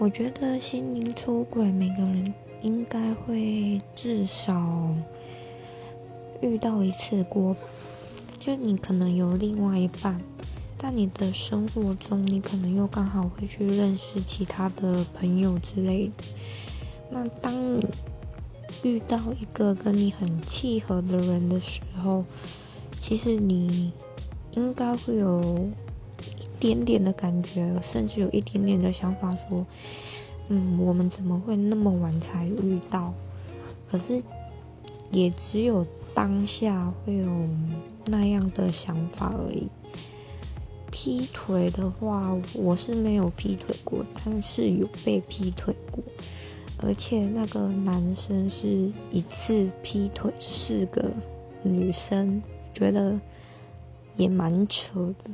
我觉得心灵出轨，每个人应该会至少遇到一次过。就你可能有另外一半，但你的生活中，你可能又刚好会去认识其他的朋友之类的。那当你遇到一个跟你很契合的人的时候，其实你应该会有。点点的感觉，甚至有一点点的想法，说，嗯，我们怎么会那么晚才遇到？可是，也只有当下会有那样的想法而已。劈腿的话，我是没有劈腿过，但是有被劈腿过，而且那个男生是一次劈腿四个女生，觉得也蛮扯的。